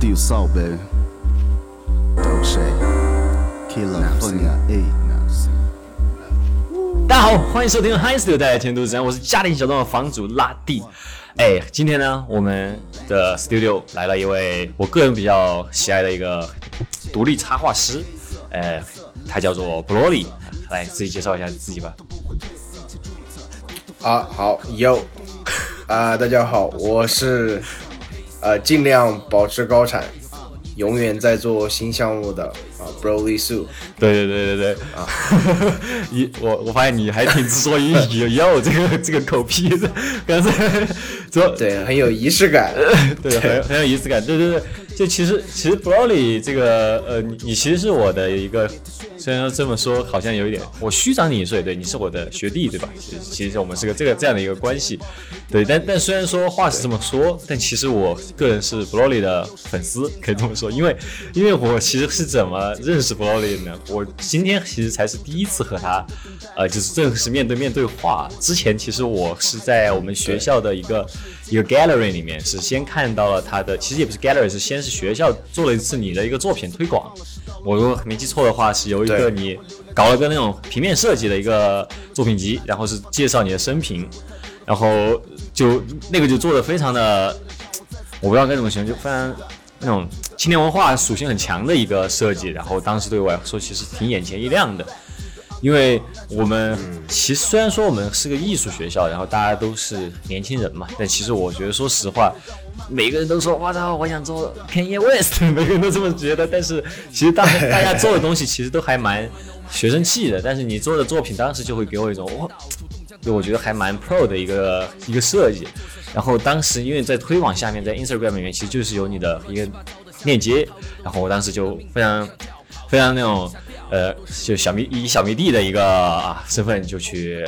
Deal Soul, baby. Dope shade. California, A. 大家好，欢迎收听 Hi Studio 带来天都之战，我是家庭小众的房主拉蒂。哎，今天呢，我们的 Studio 来了一位我个人比较喜爱的一个独立插画师，哎，他叫做 Broly，来自己介绍一下自己吧。啊，好，Yo，啊，大家好，我是呃尽量保持高产，永远在做新项目的啊，Broly Su。对对对对对啊！你我我发现你还挺之所以有这个这个口癖的，刚才 说对 很有仪式感，对很很有仪式感，对对对。就其实其实 Broly 这个呃，你你其实是我的一个，虽然这么说好像有一点，我虚长你一岁，对，你是我的学弟，对吧？其实其实我们是个这个这样的一个关系，对。但但虽然说话是这么说，但其实我个人是 Broly 的粉丝，可以这么说，因为因为我其实是怎么认识 Broly 的呢？我今天其实才是第一次和他，呃，就是正式面对面对话。之前其实我是在我们学校的一个一个 gallery 里面，是先看到了他的，其实也不是 gallery，是先是学校做了一次你的一个作品推广。我如果没记错的话，是有一个你搞了个那种平面设计的一个作品集，然后是介绍你的生平，然后就那个就做的非常的，我不知道该怎么形容，就非常那种。青年文化属性很强的一个设计，然后当时对我来说其实挺眼前一亮的，因为我们其实虽然说我们是个艺术学校，然后大家都是年轻人嘛，但其实我觉得说实话，每个人都说我操，我想做 Kanye West，每个人都这么觉得，但是其实大大家做的东西其实都还蛮学生气的，但是你做的作品当时就会给我一种哇，就我觉得还蛮 pro 的一个一个设计，然后当时因为在推广下面，在 Instagram 里面其实就是有你的一个。链接，然后我当时就非常非常那种呃，就小迷以小迷弟的一个啊身份就去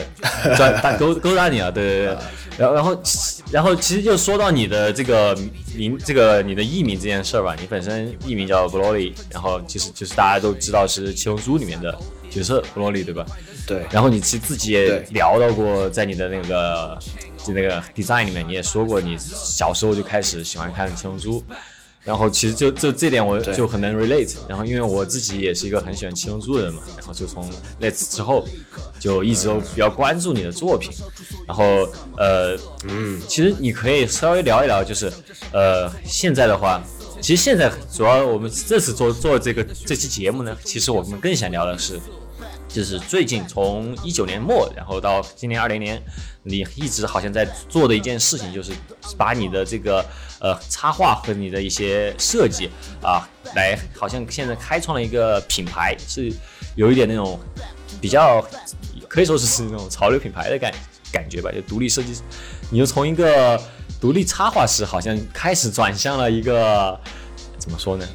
抓勾勾搭你啊，对对对，然后然后然后其实就说到你的这个名，这个你的艺名这件事儿吧，你本身艺名叫 Broly，然后其实就是大家都知道是七龙珠里面的角色 Broly，对吧？对。然后你其实自己也聊到过，在你的那个就那个 design 里面，你也说过你小时候就开始喜欢看七龙珠。然后其实就就这点我就很能 relate，然后因为我自己也是一个很喜欢七龙珠的人嘛，然后就从那次之后就一直都比较关注你的作品，然后呃嗯，其实你可以稍微聊一聊，就是呃现在的话，其实现在主要我们这次做做这个这期节目呢，其实我们更想聊的是。就是最近从一九年末，然后到今年二零年，你一直好像在做的一件事情，就是把你的这个呃插画和你的一些设计啊，来好像现在开创了一个品牌，是有一点那种比较可以说是是那种潮流品牌的感感觉吧，就独立设计，你就从一个独立插画师，好像开始转向了一个怎么说呢，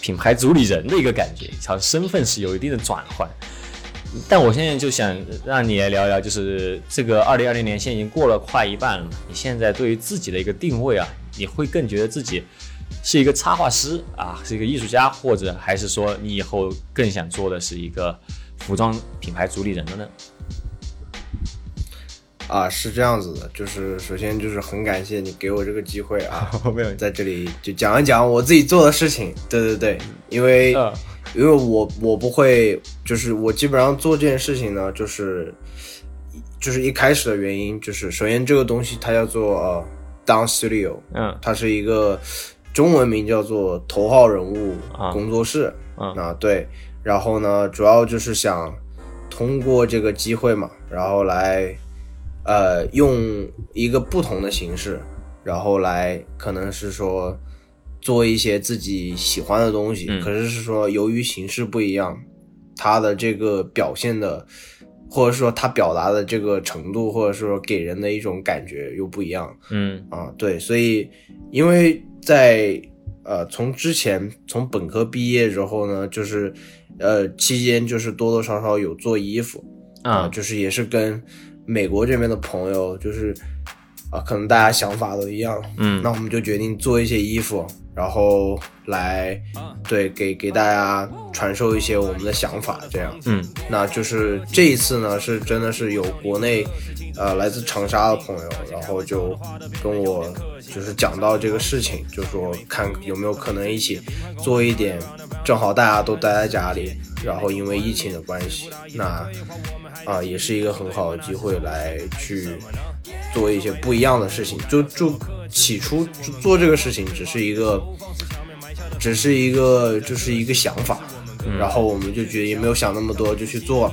品牌主理人的一个感觉，好像身份是有一定的转换。但我现在就想让你来聊聊，就是这个二零二零年现在已经过了快一半了，你现在对于自己的一个定位啊，你会更觉得自己是一个插画师啊，是一个艺术家，或者还是说你以后更想做的是一个服装品牌主理人的呢？啊，是这样子的，就是首先就是很感谢你给我这个机会啊，没有在这里就讲一讲我自己做的事情。对对对，因为。因为我我不会，就是我基本上做这件事情呢，就是就是一开始的原因，就是首先这个东西它叫做呃 Down Studio，嗯，它是一个中文名叫做头号人物工作室，啊对，然后呢，主要就是想通过这个机会嘛，然后来呃用一个不同的形式，然后来可能是说。做一些自己喜欢的东西，可是是说由于形式不一样，他的这个表现的，或者说他表达的这个程度，或者说给人的一种感觉又不一样。嗯。啊，对，所以因为在呃从之前从本科毕业之后呢，就是呃期间就是多多少少有做衣服。啊，就是也是跟美国这边的朋友就是。啊，可能大家想法都一样，嗯，那我们就决定做一些衣服，然后来对给给大家传授一些我们的想法，这样。嗯，那就是这一次呢，是真的是有国内呃来自长沙的朋友，然后就跟我就是讲到这个事情，就说看有没有可能一起做一点，正好大家都待在家里，然后因为疫情的关系，那啊也是一个很好的机会来去做一些不一样的事情，就就。起初做这个事情只是一个，只是一个就是一个想法，然后我们就觉得也没有想那么多就去做，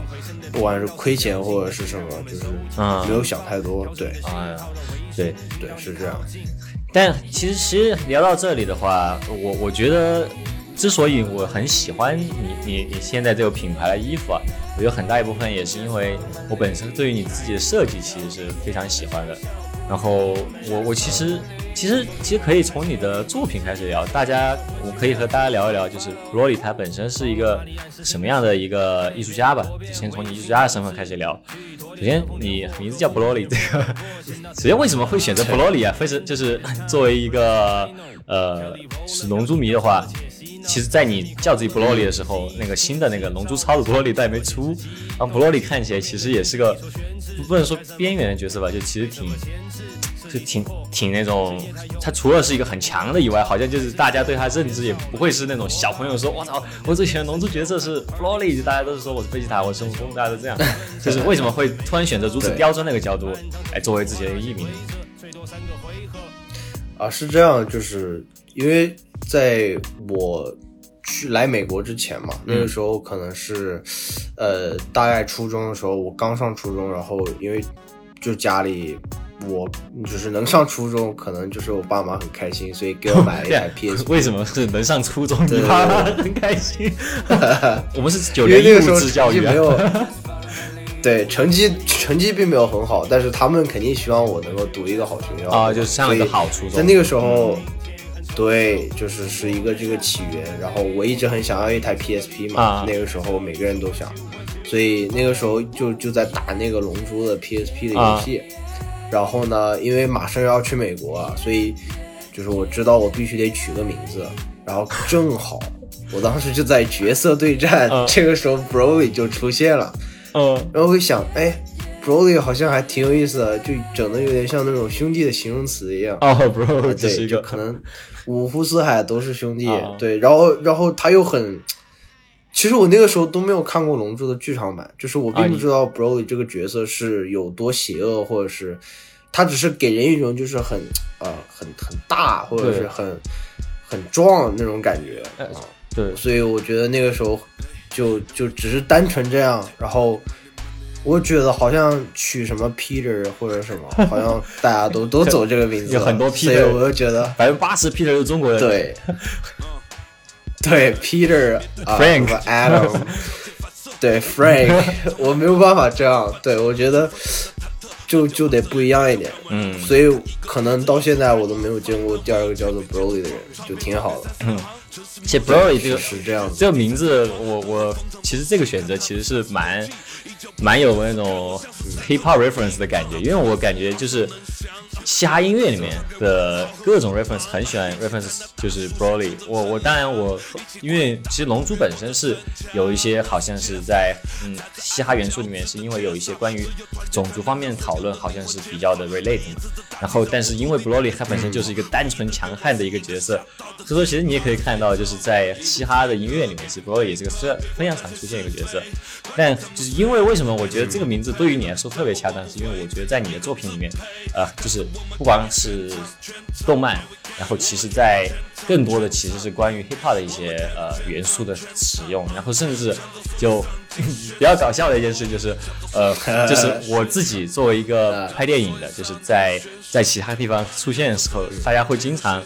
不管是亏钱或者是什么，就是没有想太多。对，哎呀，对对是这样。但其实其实聊到这里的话，我我觉得之所以我很喜欢你你你现在这个品牌的衣服啊，我觉得很大一部分也是因为我本身对于你自己的设计其实是非常喜欢的。然后我我其实其实其实可以从你的作品开始聊，大家我可以和大家聊一聊，就是 Broly 他本身是一个什么样的一个艺术家吧？就先从你艺术家的身份开始聊。首先，你名字叫 Broly，这个首先为什么会选择 Broly 啊？非是就是作为一个呃是龙珠迷的话，其实，在你叫自己 Broly 的时候，那个新的那个龙珠超的 Broly 还没出，然后 Broly 看起来其实也是个不能说边缘的角色吧，就其实挺。就挺挺那种，他除了是一个很强的以外，好像就是大家对他认知也不会是那种小朋友说，我操，我最喜欢龙珠角色是 Broly，大家都是说我是贝吉塔，我是孙悟空，大家都这样。就是为什么会突然选择如此刁钻那个角度来作为自己的一个艺名？啊，是这样，就是因为在我去来美国之前嘛，那个时候可能是呃大概初中的时候，我刚上初中，然后因为就家里。我就是能上初中，可能就是我爸妈很开心，所以给我买了一台 PS。为什么是能上初中？你爸妈很开心。我们是九年义务制教育，没有。对，成绩成绩并没有很好，但是他们肯定希望我能够读一个好学校啊，就是上一个好初中。在那个时候，对，就是是一个这个起源。然后我一直很想要一台 PSP 嘛，那个时候每个人都想，所以那个时候就就在打那个龙珠的 PSP 的游戏。然后呢，因为马上要去美国，所以就是我知道我必须得取个名字。然后正好，我当时就在角色对战，这个时候 Broly 就出现了。嗯，然后会想，哎，Broly 好像还挺有意思的，就整的有点像那种兄弟的形容词一样。哦，Broly，对，就可能五湖四海都是兄弟。对，然后，然后他又很，其实我那个时候都没有看过《龙珠》的剧场版，就是我并不知道 Broly 这个角色是有多邪恶，或者是。他只是给人一种就是很呃很很大或者是很很壮那种感觉啊，对，所以我觉得那个时候就就只是单纯这样，然后我觉得好像取什么 Peter 或者什么，好像大家都 都走这个名字，有很多 Peter，所以我就觉得百分之八十 Peter 是中国人，对，对 Peter Frank Adam，对 Frank，我没有办法这样，对我觉得。就就得不一样一点，嗯，所以可能到现在我都没有见过第二个叫做 Broly 的人，就挺好的。嗯，且 Blurry 这个是这样，这个名字我我其实这个选择其实是蛮蛮有那种 hip hop reference 的感觉，因为我感觉就是。嘻哈音乐里面的各种 reference 很喜欢 reference，就是 Broly。我我当然我因为其实龙珠本身是有一些好像是在嗯嘻哈元素里面是因为有一些关于种族方面的讨论好像是比较的 relate。然后但是因为 Broly 他本身就是一个单纯强悍的一个角色，所以说其实你也可以看到就是在嘻哈的音乐里面，其实 Broly 也是个非非常常出现一个角色。但就是因为为什么我觉得这个名字对于你来说特别恰当，是因为我觉得在你的作品里面，呃，就是不光是动漫，然后其实在更多的其实是关于 hip hop 的一些呃元素的使用，然后甚至就 比较搞笑的一件事就是，呃，就是我自己作为一个拍电影的，就是在在其他地方出现的时候，大家会经常。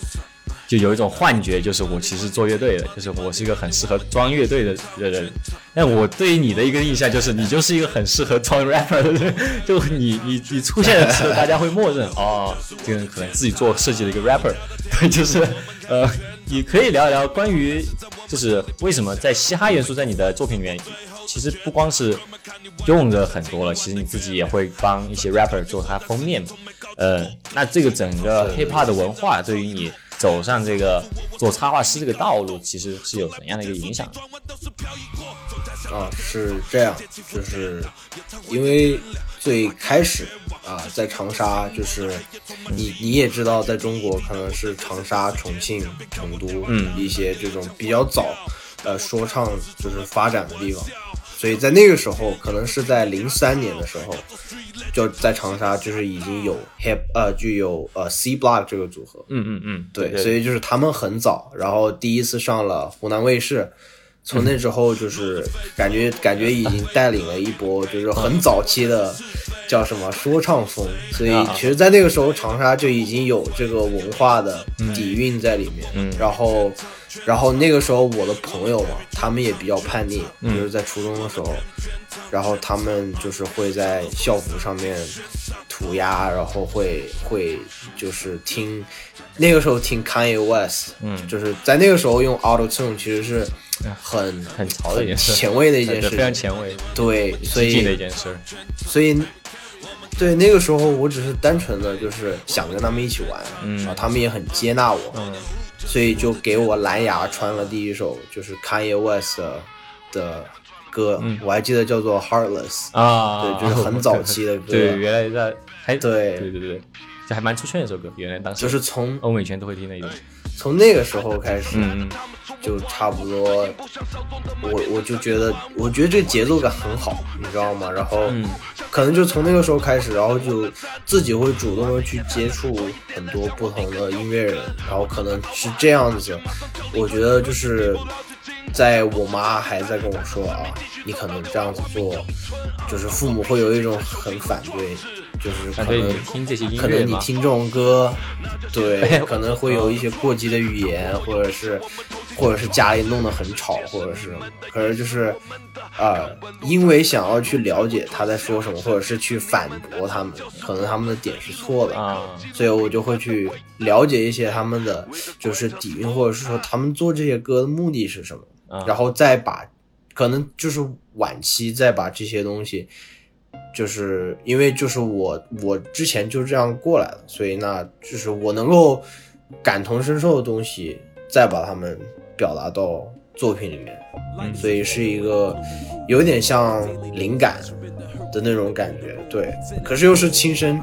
就有一种幻觉，就是我其实做乐队的，就是我是一个很适合装乐队的人。但我对于你的一个印象就是，你就是一个很适合装 rapper 的人。就你你你出现的时候，大家会默认哦，这个人可能自己做设计的一个 rapper。对，就是呃，你可以聊一聊关于，就是为什么在嘻哈元素在你的作品里面，其实不光是用的很多了，其实你自己也会帮一些 rapper 做他封面。呃，那这个整个 hip hop 的文化对于你。走上这个做插画师这个道路，其实是有怎样的一个影响？啊，是这样，就是因为最开始啊，在长沙，就是你你也知道，在中国可能是长沙、重庆、成都，嗯，一些这种比较早，呃，说唱就是发展的地方，所以在那个时候，可能是在零三年的时候，就在长沙就是已经有 hip 呃，就有呃 C Block 这个组合，嗯嗯嗯，对，所以就是他们很早，然后第一次上了湖南卫视。从那之后，就是感觉感觉已经带领了一波，就是很早期的叫什么说唱风。所以其实，在那个时候，长沙就已经有这个文化的底蕴在里面。然后，然后那个时候，我的朋友嘛，他们也比较叛逆，就是在初中的时候，然后他们就是会在校服上面涂鸦，然后会会就是听那个时候听 Kanye West，嗯，就是在那个时候用 Auto Tune，其实是。很很潮的一件事，前卫的一件事，非常前卫。对，所以的一件事。所以，对那个时候，我只是单纯的就是想跟他们一起玩，嗯，他们也很接纳我，嗯，所以就给我蓝牙传了第一首就是 Kanye West 的歌，我还记得叫做 Heartless 啊，对，就是很早期的歌。对，原来在还对对对对，这还蛮出圈的一首歌，原来当时就是从欧美圈都会听的一种。从那个时候开始，就差不多，我我就觉得，我觉得这节奏感很好，你知道吗？然后，可能就从那个时候开始，然后就自己会主动的去接触很多不同的音乐人，然后可能是这样子。我觉得就是在我妈还在跟我说啊，你可能这样子做，就是父母会有一种很反对。就是可能听这些音乐可能你听这种歌，对，可能会有一些过激的语言，或者是，或者是家里弄得很吵，或者是，可是就是，啊，因为想要去了解他在说什么，或者是去反驳他们，可能他们的点是错的啊，所以我就会去了解一些他们的就是底蕴，或者是说他们做这些歌的目的是什么，然后再把，可能就是晚期再把这些东西。就是因为就是我我之前就这样过来的，所以那就是我能够感同身受的东西，再把它们表达到作品里面，所以是一个有点像灵感的那种感觉，对。可是又是亲身，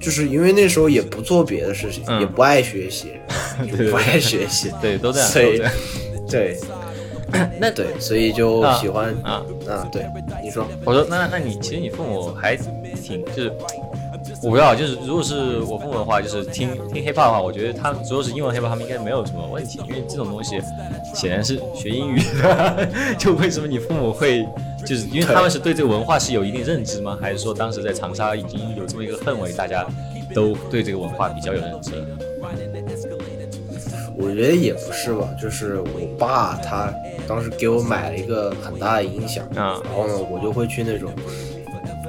就是因为那时候也不做别的事情，也不爱学习，不爱学习，对，都这样，所以对。那对，所以就喜欢啊啊！对，你说，我说那那你其实你父母还挺就是，我不知道，就是如果是我父母的话，就是听听 hiphop 的话，我觉得他如果是英文 hiphop，他们应该没有什么问题，因为这种东西显然是学英语的。就为什么你父母会就是因为他们是对这个文化是有一定认知吗？还是说当时在长沙已经有这么一个氛围，大家都对这个文化比较有认知？我觉得也不是吧，就是我爸他当时给我买了一个很大的音响啊，然后呢，我就会去那种，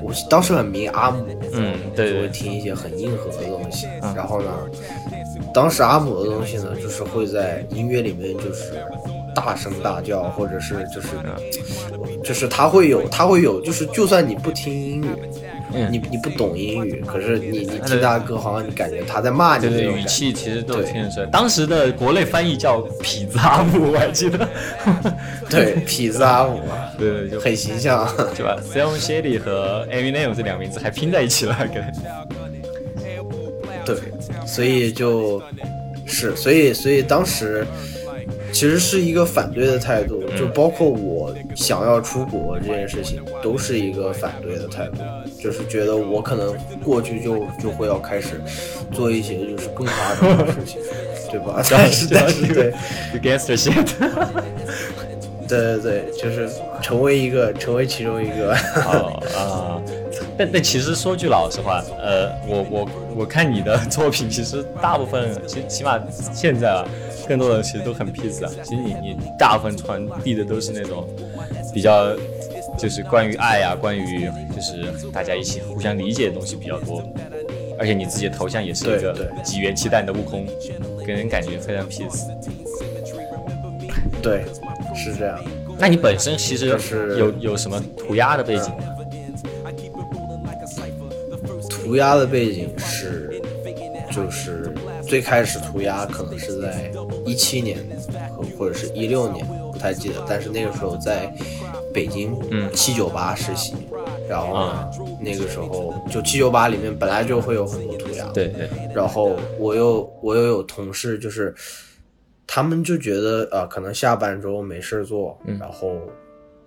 我当时很迷阿姆，嗯，对，就会听一些很硬核的东西，然后呢，当时阿姆的东西呢，就是会在音乐里面就是大声大叫，或者是就是，就是他会有他会有，就是就算你不听英语。你你不懂英语，可是你你听他的歌，好像你感觉他在骂你，对语气其实都听得出来。当时的国内翻译叫痞子阿姆，我还记得。对，痞子阿姆，对对，就很形象，对吧？Sam Shady 和 Eminem 这两个名字还拼在一起了，跟。对，所以就是，所以所以当时。其实是一个反对的态度，就包括我想要出国这件事情，都是一个反对的态度，就是觉得我可能过去就就会要开始做一些就是更夸张的事情，对吧？但是但是对，gangster shit，对对对，就是成为一个成为其中一个。好啊，但但其实说句老实话，呃，我我我看你的作品，其实大部分，其实起码现在啊。更多的其实都很 peace 啊，其实你你大部分传递的都是那种比较就是关于爱啊，关于就是大家一起互相理解的东西比较多，而且你自己的头像也是一个几元气弹的悟空，给人感觉非常 peace。对，是这样。那你本身其实是有有什么涂鸦的背景吗？涂鸦的背景是就是。最开始涂鸦可能是在一七年，或者是一六年，不太记得。但是那个时候在北京七九八实习，然后那个时候就七九八里面本来就会有很多涂鸦，对对。然后我又我又有同事，就是他们就觉得呃，可能下班之后没事做，然后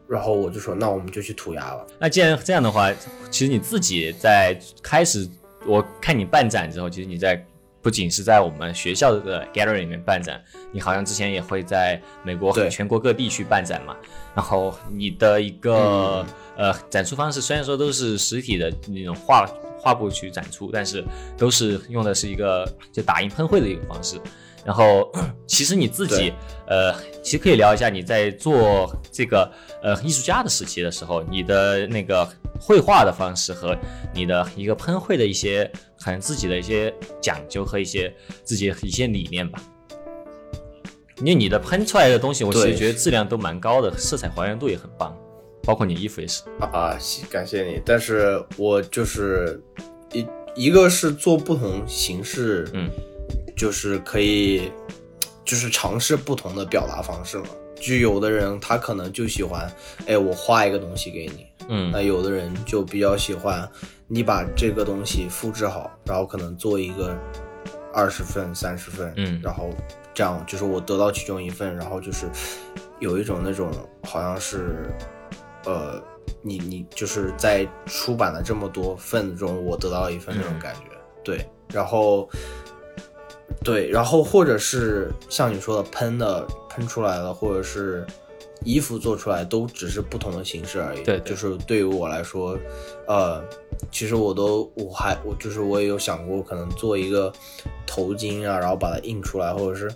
然后我就说那我们就去涂鸦吧。那既然这样的话，其实你自己在开始。我看你办展之后，其实你在不仅是在我们学校的 gallery 里面办展，你好像之前也会在美国和全国各地去办展嘛。然后你的一个呃展出方式，虽然说都是实体的那种画画布去展出，但是都是用的是一个就打印喷绘的一个方式。然后 其实你自己呃，其实可以聊一下你在做这个呃艺术家的时期的时候，你的那个。绘画的方式和你的一个喷绘的一些可能自己的一些讲究和一些自己一些理念吧，因为你的喷出来的东西，我其实觉得质量都蛮高的，色彩还原度也很棒，包括你衣服也是啊，感谢你。但是我就是一一个是做不同形式，嗯，就是可以就是尝试不同的表达方式嘛。就有的人他可能就喜欢，哎，我画一个东西给你。嗯，那有的人就比较喜欢你把这个东西复制好，然后可能做一个二十份、三十份，嗯，然后这样就是我得到其中一份，然后就是有一种那种好像是，呃，你你就是在出版了这么多份中，我得到一份那种感觉，对，然后对，然后或者是像你说的喷的喷出来的，或者是。衣服做出来都只是不同的形式而已。对，就是对于我来说，呃，其实我都我还我就是我也有想过，可能做一个头巾啊，然后把它印出来，或者是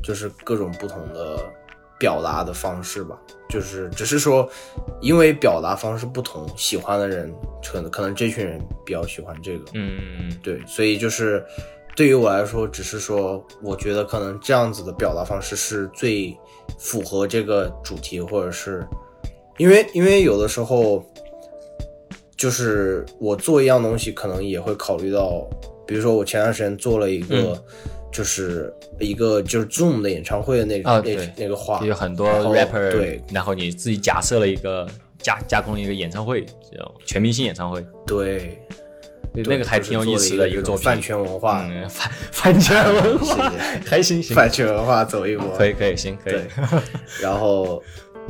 就是各种不同的表达的方式吧。就是只是说，因为表达方式不同，喜欢的人可能可能这群人比较喜欢这个。嗯嗯嗯，对，所以就是对于我来说，只是说，我觉得可能这样子的表达方式是最。符合这个主题，或者是因为因为有的时候，就是我做一样东西，可能也会考虑到，比如说我前段时间做了一个，就是一个就是 Zoom 的演唱会的那个那那个画，有很多 rapper 对，然后你自己假设了一个加加工一个演唱会，这种全明星演唱会，对。那个还挺有意思的一个作品，饭圈文化，饭饭圈文化，还行行，饭圈文化走一波，可以可以行可以。然后，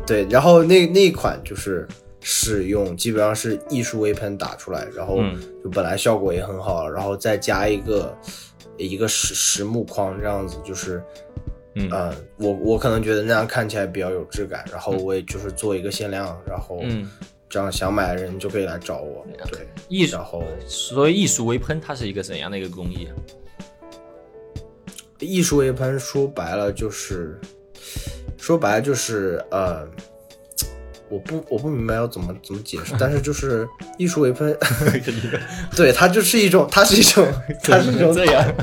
对，然后那那一款就是使用基本上是艺术微喷打出来，然后就本来效果也很好，然后再加一个一个实实木框这样子，就是嗯，我我可能觉得那样看起来比较有质感，然后我也就是做一个限量，然后嗯。这样想买的人就可以来找我。对，艺术，然后所谓艺术微喷，它是一个怎样的一个工艺？艺术微喷说白了就是，说白了就是呃，我不我不明白要怎么怎么解释，但是就是艺术微喷，对，它就是一种，它是一种，它是一种 这样。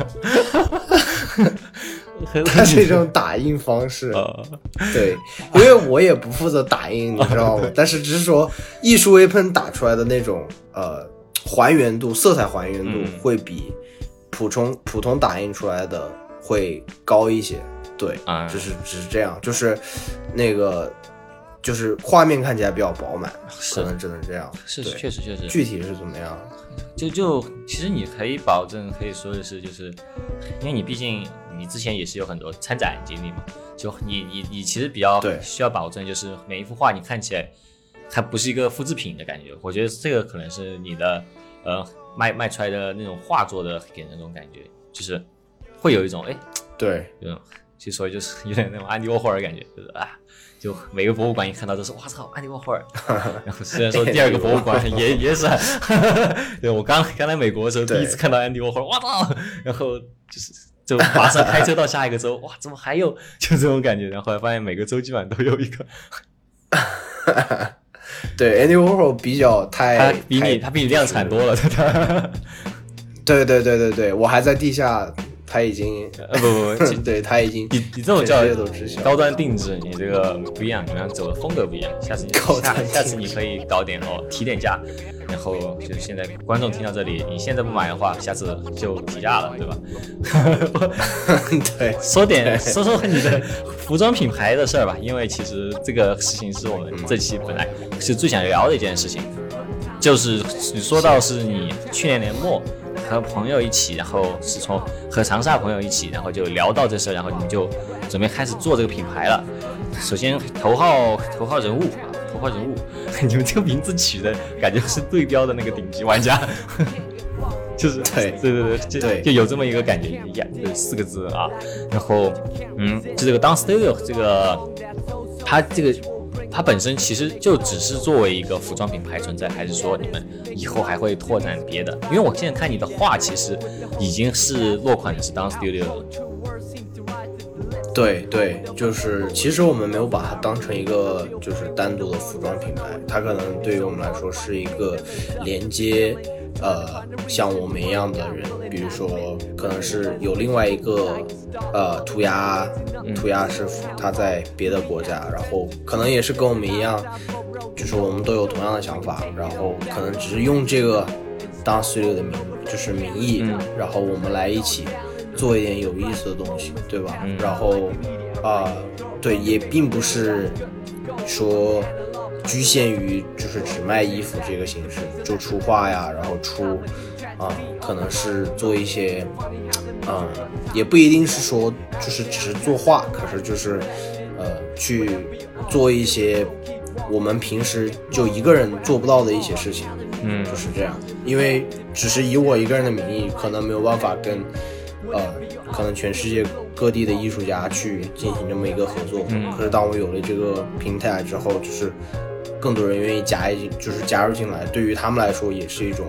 它是一种打印方式，对，因为我也不负责打印，你知道吗？但是只是说艺术微喷打出来的那种呃还原度、色彩还原度会比普通普通打印出来的会高一些，对，就是只是这样，就是那个就是画面看起来比较饱满，可能只能这样，是确实确实，具体是怎么样？就就其实你可以保证，可以说的是，就是因为你毕竟。你之前也是有很多参展经历嘛？就你你你其实比较需要保证，就是每一幅画你看起来它不是一个复制品的感觉。我觉得这个可能是你的呃卖卖出来的那种画作的给人那种感觉，就是会有一种哎对，嗯，其实所以就是有点那种安迪沃霍尔感觉，就是啊，就每个博物馆一看到都是我操安迪沃霍尔。然后虽然说第二个博物馆也也是，对我刚刚来美国的时候第一次看到安迪沃霍尔，我操！然后就是。就马上开车到下一个州，哇，怎么还有？就这种感觉。然后后来发现每个州基本上都有一个。对，Andy Warhol 比较太他比你他比你量产多了，他。对对对对对，我还在地下，他已经呃不不不，对他已经你你这种叫高端定制，你这个不一样，你们走的风格不一样。下次你下下次你可以搞点哦，提点价，然后就是现在观众听到这里，你现在不买的话，下次就提价了，对吧？对，说点说说你的服装品牌的事儿吧，因为其实这个事情是我们这期本来是最想聊的一件事情，就是你说到是你去年年末。和朋友一起，然后是从和长沙朋友一起，然后就聊到这事，然后你们就准备开始做这个品牌了。首先，头号头号人物啊，头号人物，你们这个名字取的感觉是对标的那个顶级玩家，就是对对对对，就就有这么一个感觉，一样，就四个字啊。然后，嗯，就这个 Down Studio 这个，它这个。它本身其实就只是作为一个服装品牌存在，还是说你们以后还会拓展别的？因为我现在看你的画，其实已经是落款的是 Down Studio 了。对对，就是其实我们没有把它当成一个就是单独的服装品牌，它可能对于我们来说是一个连接。呃，像我们一样的人，比如说，可能是有另外一个呃涂鸦涂鸦师傅，他在别的国家，然后可能也是跟我们一样，就是我们都有同样的想法，然后可能只是用这个当 studio 的名，就是名义，然后我们来一起做一点有意思的东西，对吧？然后啊，对，也并不是说。局限于就是只卖衣服这个形式，就出画呀，然后出，啊，可能是做一些，啊，也不一定是说就是只是作画，可是就是，呃，去做一些我们平时就一个人做不到的一些事情，嗯，就是这样，因为只是以我一个人的名义，可能没有办法跟，呃，可能全世界各地的艺术家去进行这么一个合作，嗯，可是当我有了这个平台之后，就是。更多人愿意加一，就是加入进来，对于他们来说也是一种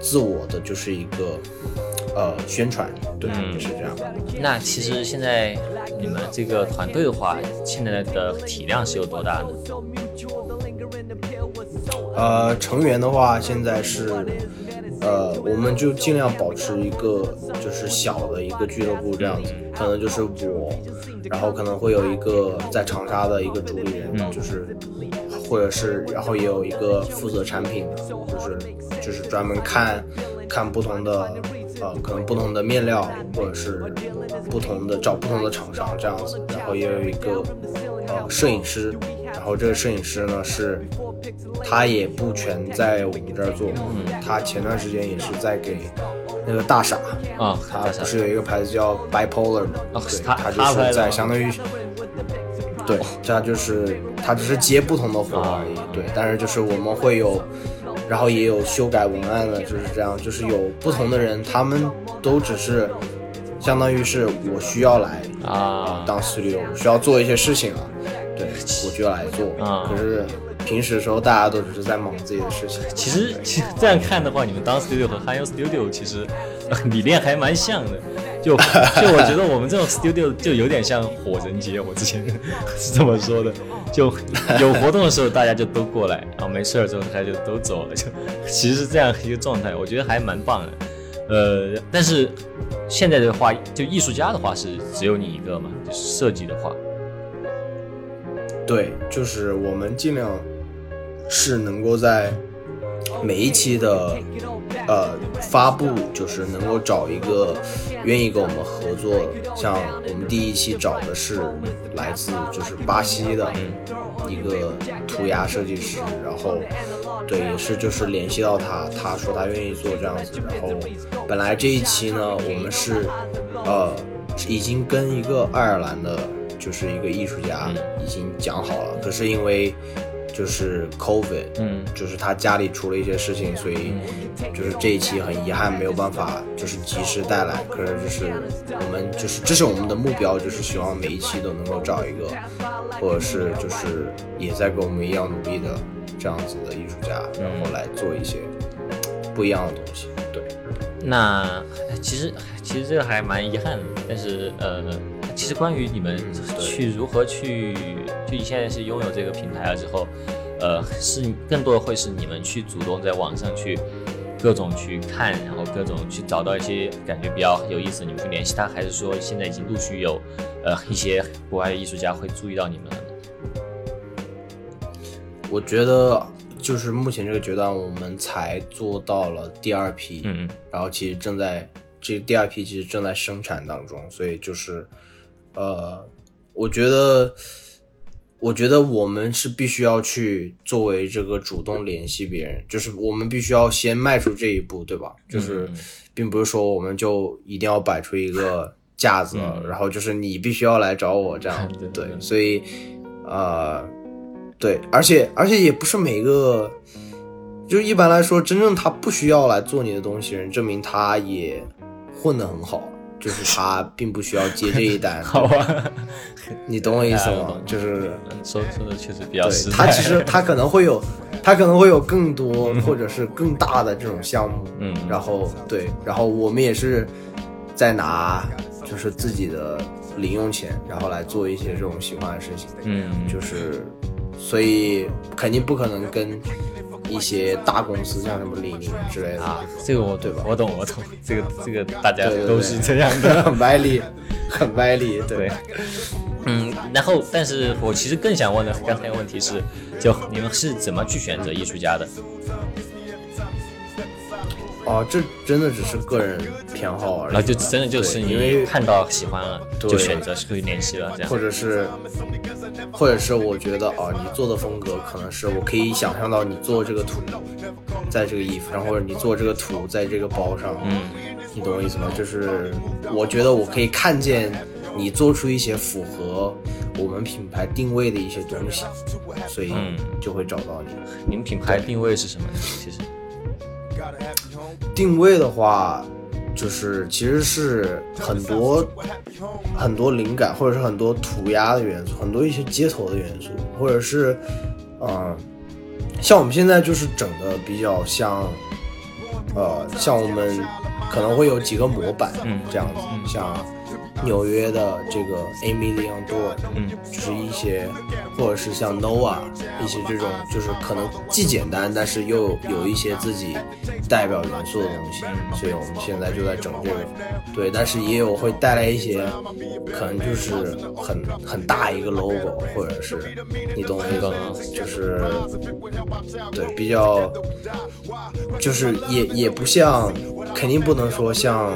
自我的，就是一个呃宣传，对，是这样。那其实现在你们这个团队的话，现在的体量是有多大呢？呃，成员的话，现在是呃，我们就尽量保持一个就是小的一个俱乐部这样子，可能就是我，然后可能会有一个在长沙的一个主理人，就是。或者是，然后也有一个负责产品的，就是就是专门看，看不同的，呃，可能不同的面料，或者是不同的找不同的厂商这样子。然后也有一个呃摄影师，然后这个摄影师呢是，他也不全在我们这儿做，他前段时间也是在给那个大傻啊，他不是有一个牌子叫 Bipolar 吗？对，他就是在相当于。对，这样就是他只是接不同的活而已。对，但是就是我们会有，然后也有修改文案的，就是这样，就是有不同的人，他们都只是相当于是我需要来啊当 studio，需要做一些事情啊，对，我就要来做啊。可是平时的时候大家都只是在忙自己的事情。其实，其实这样看的话，你们当 studio 和 h i studio 其实理念还蛮像的。就就我觉得我们这种 studio 就有点像火人节，我之前 是这么说的，就有活动的时候大家就都过来，然后没事儿之后大家就都走了，就其实是这样一个状态，我觉得还蛮棒的。呃，但是现在的话，就艺术家的话是只有你一个嘛，就是设计的话，对，就是我们尽量是能够在每一期的。呃，发布就是能够找一个愿意跟我们合作的，像我们第一期找的是来自就是巴西的一个涂鸦设计师，然后对，也是就是联系到他，他说他愿意做这样子，然后本来这一期呢，我们是呃已经跟一个爱尔兰的，就是一个艺术家已经讲好了，可是因为。就是 COVID，嗯，就是他家里出了一些事情，所以就是这一期很遗憾没有办法就是及时带来。可是就是我们就是这是我们的目标，就是希望每一期都能够找一个，或者是就是也在跟我们一样努力的这样子的艺术家，然后来做一些不一样的东西。对，那其实其实这个还蛮遗憾的，但是呃。其实关于你们去如何去，就你现在是拥有这个平台了之后，呃，是更多的会是你们去主动在网上去各种去看，然后各种去找到一些感觉比较有意思，你们去联系他，还是说现在已经陆续有呃一些国外的艺术家会注意到你们了？我觉得就是目前这个阶段，我们才做到了第二批，嗯嗯，然后其实正在这第二批其实正在生产当中，所以就是呃，我觉得。我觉得我们是必须要去作为这个主动联系别人，就是我们必须要先迈出这一步，对吧？就是，并不是说我们就一定要摆出一个架子，然后就是你必须要来找我这样，对。所以，呃，对，而且而且也不是每个，就一般来说，真正他不需要来做你的东西人，证明他也混得很好。就是他并不需要接这一单，好吧？你懂我意思吗？就是说说的确实比较实他其实他可能会有，他可能会有更多或者是更大的这种项目，嗯，然后对，然后我们也是在拿就是自己的零用钱，然后来做一些这种喜欢的事情，嗯，就是所以肯定不可能跟。一些大公司像什么李宁之类的啊，这个我对吧？我懂我懂，这个这个大家都是这样的，很歪理，很歪理，对。嗯，然后，但是我其实更想问的刚才的问题是，就你们是怎么去选择艺术家的？哦，这真的只是个人偏好而已。那就真的就是因为看到喜欢了，就选择去联系了，这样。或者是，或者是我觉得啊，你做的风格可能是我可以想象到你做这个图，在这个衣服上，或者你做这个图在这个包上。嗯，你懂我意思吗？就是我觉得我可以看见你做出一些符合我们品牌定位的一些东西，所以就会找到你。你们品牌定位是什么呢？其实。定位的话，就是其实是很多很多灵感，或者是很多涂鸦的元素，很多一些街头的元素，或者是，嗯，像我们现在就是整的比较像，呃，像我们可能会有几个模板，嗯，这样子，像。纽约的这个 Amy Leon Dore，嗯，就是一些，或者是像 Noah 一些这种，就是可能既简单，但是又有一些自己代表元素的东西。所以我们现在就在整这个，对，但是也有会带来一些，可能就是很很大一个 logo，或者是你懂那个，就是对比较，就是也也不像，肯定不能说像。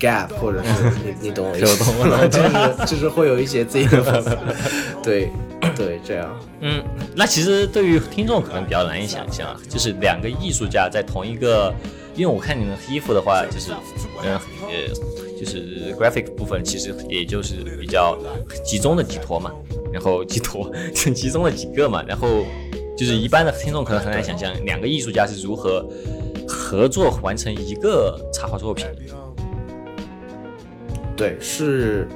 gap，或者是你 你懂我意思吗？就是就是会有一些自己的，对对这样。嗯，那其实对于听众可能比较难以想象，就是两个艺术家在同一个，因为我看你们衣服的话，就是嗯呃，就是 graphic 部分其实也就是比较集中的几坨嘛，然后几坨 集中了几个嘛，然后就是一般的听众可能很难想象两个艺术家是如何合作完成一个插画作品。对，是，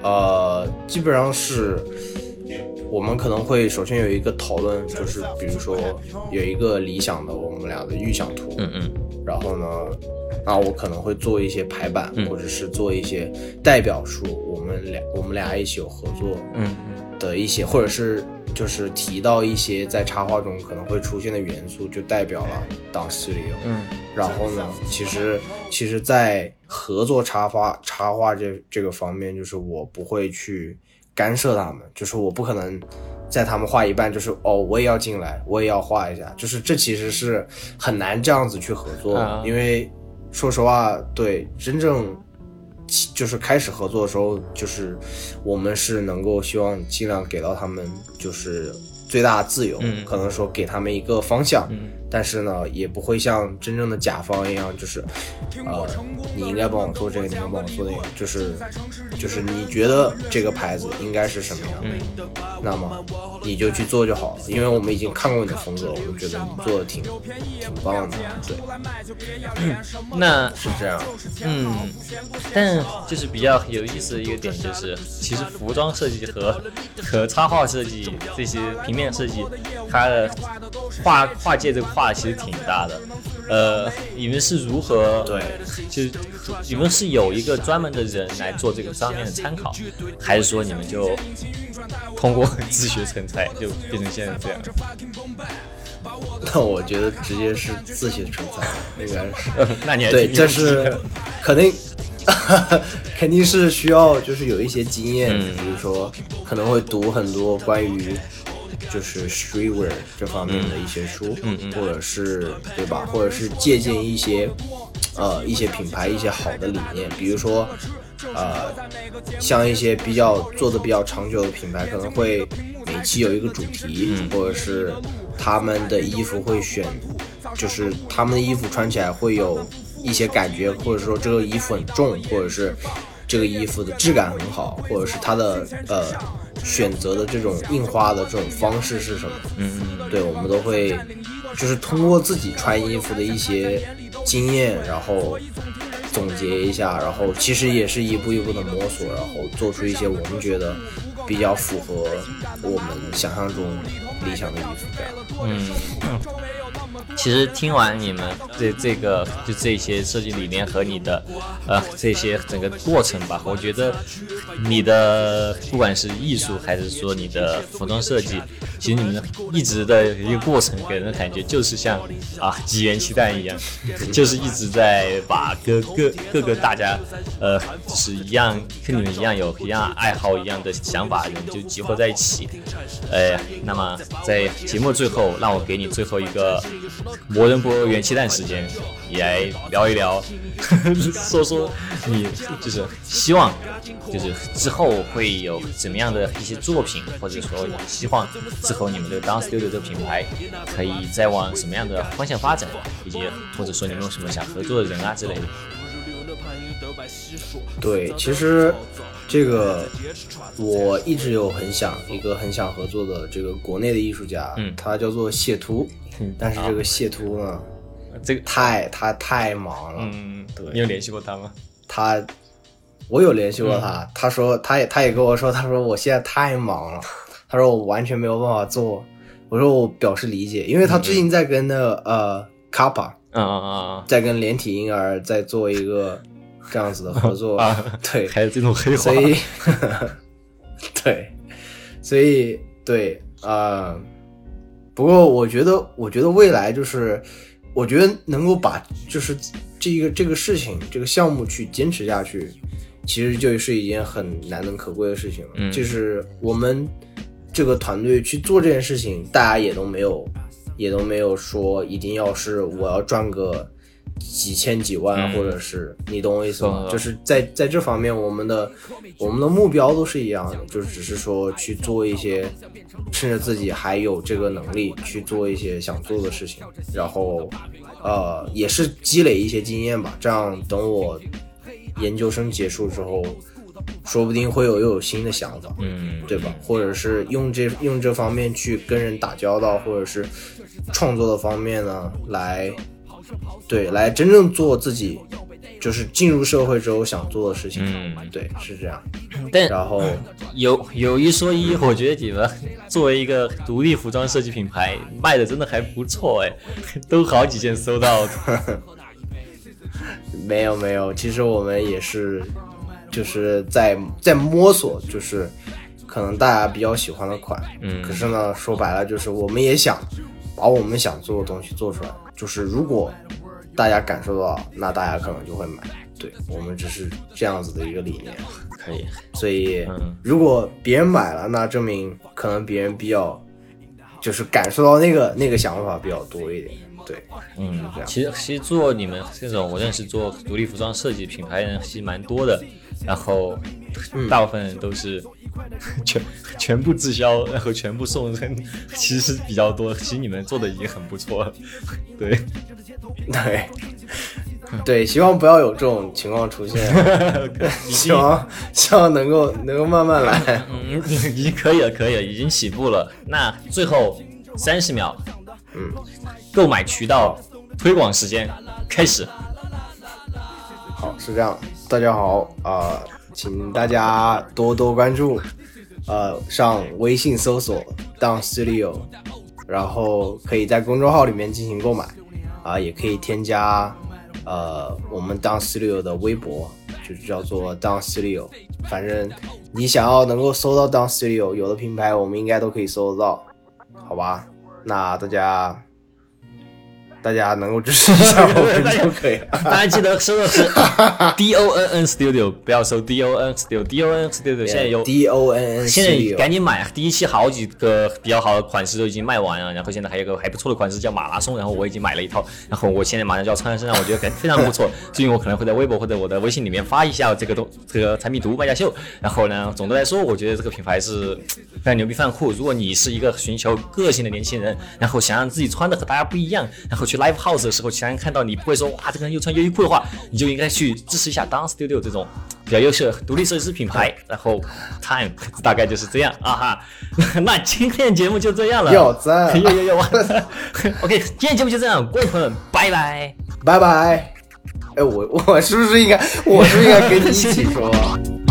呃，基本上是，我们可能会首先有一个讨论，就是比如说有一个理想的我们俩的预想图，嗯嗯，然后呢，那我可能会做一些排版，或者是做一些代表书，我们俩我们俩一起有合作，嗯的一些，或者是。就是提到一些在插画中可能会出现的元素，就代表了当 studio。嗯，然后呢，其实其实，在合作插画插画这这个方面，就是我不会去干涉他们，就是我不可能在他们画一半，就是哦，我也要进来，我也要画一下，就是这其实是很难这样子去合作，因为说实话，对真正。就是开始合作的时候，就是我们是能够希望尽量给到他们，就是最大的自由，可能说给他们一个方向。但是呢，也不会像真正的甲方一样，就是，呃，你应该帮我做这个，你应该帮我做那个，就是，就是你觉得这个牌子应该是什么样的，那么你就去做就好了。因为我们已经看过你的风格，我们觉得你做的挺挺棒的，对。那是这样，嗯，但就是比较有意思的一个点就是，其实服装设计和和插画设计这些平面设计，它的画画界这个画。其实挺大的，呃，你们是如何对？就你们是有一个专门的人来做这个上面的参考，还是说你们就通过 自学成才就变成现在这样？那我觉得直接是自学成才，应该是。那你对，这是肯定，肯定是需要就是有一些经验，比如说可能会读很多关于就是 streetwear 这方面的一些书，嗯嗯，或者是对吧？或者是借鉴一些呃一些品牌一些好的理念，比如说。呃，像一些比较做的比较长久的品牌，可能会每期有一个主题，或者是他们的衣服会选，就是他们的衣服穿起来会有一些感觉，或者说这个衣服很重，或者是这个衣服的质感很好，或者是它的呃选择的这种印花的这种方式是什么？嗯嗯，对，我们都会就是通过自己穿衣服的一些经验，然后。总结一下，然后其实也是一步一步的摸索，然后做出一些我们觉得比较符合我们想象中理想的衣服。这样，嗯。其实听完你们这这个就这些设计理念和你的呃这些整个过程吧，我觉得你的不管是艺术还是说你的服装设计，其实你们一直的一个过程给人的感觉就是像啊几元气弹一样，就是一直在把各各各个大家呃就是一样跟你们一样有一样爱好一样的想法人就集合在一起。呃，那么在节目最后，让我给你最后一个。魔人波元气弹时间，也来聊一聊，说说你就是希望，就是之后会有怎么样的一些作品，或者说希望之后你们的 Dance Studio 这个品牌可以再往什么样的方向发展，以及或者说你们有什么想合作的人啊之类的。对，其实这个我一直有很想一个很想合作的这个国内的艺术家，嗯，他叫做谢秃。但是这个谢秃呢，这个太他太忙了。嗯，对。你有联系过他吗？他，我有联系过他。他说，他也他也跟我说，他说我现在太忙了，他说我完全没有办法做。我说我表示理解，因为他最近在跟那个呃卡帕，啊啊啊，在跟连体婴儿在做一个这样子的合作。对，还有这种黑话。所以，对，所以对啊。不过我觉得，我觉得未来就是，我觉得能够把就是这个这个事情这个项目去坚持下去，其实就是一件很难能可贵的事情了。嗯，就是我们这个团队去做这件事情，大家也都没有，也都没有说一定要是我要赚个。几千几万，或者是你懂我意思吗？就是在在这方面，我们的我们的目标都是一样的，就是只是说去做一些，趁着自己还有这个能力去做一些想做的事情，然后呃也是积累一些经验吧。这样等我研究生结束之后，说不定会有又有新的想法，嗯，对吧？或者是用这用这方面去跟人打交道，或者是创作的方面呢来。对，来真正做自己，就是进入社会之后想做的事情。嗯，对，是这样。但然后有有一说一，我觉得你们作为一个独立服装设计品牌，卖的真的还不错哎，都好几件收到的。没有没有，其实我们也是，就是在在摸索，就是可能大家比较喜欢的款。嗯。可是呢，说白了就是我们也想把我们想做的东西做出来。就是如果大家感受到，那大家可能就会买。对我们只是这样子的一个理念，可以。所以，如果别人买了，那证明可能别人比较就是感受到那个那个想法比较多一点。对，嗯，其实其实做你们这种，我认识做独立服装设计品牌人其实蛮多的，然后大部分人都是。全全部滞销，然后全部送人，其实比较多。其实你们做的已经很不错了，对，对，对，希望不要有这种情况出现。希望希望能够能够慢慢来。嗯，已经可以了，可以了，已经起步了。那最后三十秒，嗯，购买渠道推广时间开始。好，是这样。大家好啊。请大家多多关注，呃，上微信搜索 Down Studio，然后可以在公众号里面进行购买，啊，也可以添加呃我们 Down Studio 的微博，就是叫做 Down Studio，反正你想要能够搜到 Down Studio，有的品牌我们应该都可以搜得到，好吧？那大家大家能够支持一下 我们就可以了。大家记得搜的是 D O N N Studio，不要搜 D O N Studio。D O N Studio 现在有 D O N N，现在赶紧买。第一期好几个比较好的款式都已经卖完了，然后现在还有个还不错的款式叫马拉松，然后我已经买了一套，然后我现在马上就要穿在身上，我觉得感非常不错。最近我可能会在微博或者我的微信里面发一下这个东这个产品图卖家秀。然后呢，总的来说，我觉得这个品牌是 非常牛逼、非常酷。如果你是一个寻求个性的年轻人，然后想让自己穿的和大家不一样，然后去 live house 的时候，其他人看到你不会说哇，这个人又穿优衣库的话，你就应该去支持一下 Dance Studio 这种比较优秀的独立设计师品牌。然后 time 大概就是这样啊哈。那今天节目就这样了，要赞，有有有，OK，今天节目就这样，各位朋友们，拜拜，拜拜。哎，我我是不是应该，我是不是应该跟你一起说？